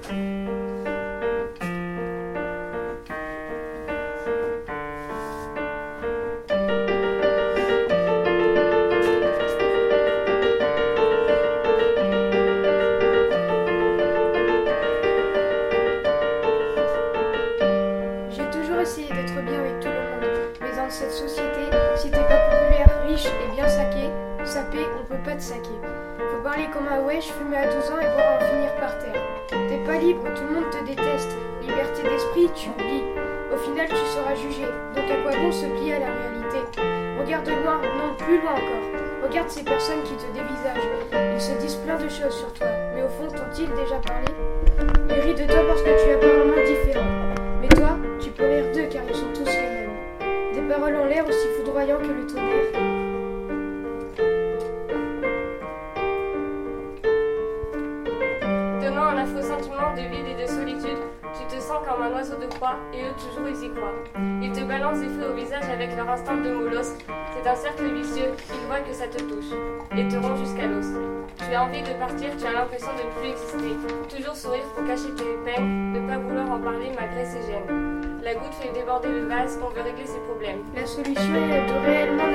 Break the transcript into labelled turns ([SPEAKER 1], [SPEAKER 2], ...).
[SPEAKER 1] J'ai toujours essayé d'être bien avec tout le monde, mais dans cette société, si t'es pas pour devenir riche et bien sûr pas te saquer. Faut parler comme un wesh, fumer à 12 ans et voir en finir par terre. T'es pas libre, tout le monde te déteste. Liberté d'esprit, tu oublies. Au final, tu seras jugé. Donc à quoi bon se plier à la réalité? Regarde loin, non, plus loin encore. Regarde ces personnes qui te dévisagent. Ils se disent plein de choses sur toi. Mais au fond, t'ont-ils déjà parlé? Ils rient de toi parce que tu es apparemment différent. Mais toi, tu peux rire d'eux car ils sont tous les mêmes. Des paroles en l'air aussi foudroyants que le tonnerre.
[SPEAKER 2] Un sentiment de vide et de solitude, tu te sens comme un oiseau de proie, et eux toujours ils y croient. Ils te balancent des feux au visage avec leur instinct de moulos. C'est un cercle vicieux, ils voient que ça te touche, et te rend jusqu'à l'os. Tu as envie de partir, tu as l'impression de ne plus exister. Toujours sourire pour cacher tes peines, ne pas vouloir en parler malgré ses gênes. La goutte fait déborder le vase, on veut régler ses problèmes.
[SPEAKER 1] La solution est de réellement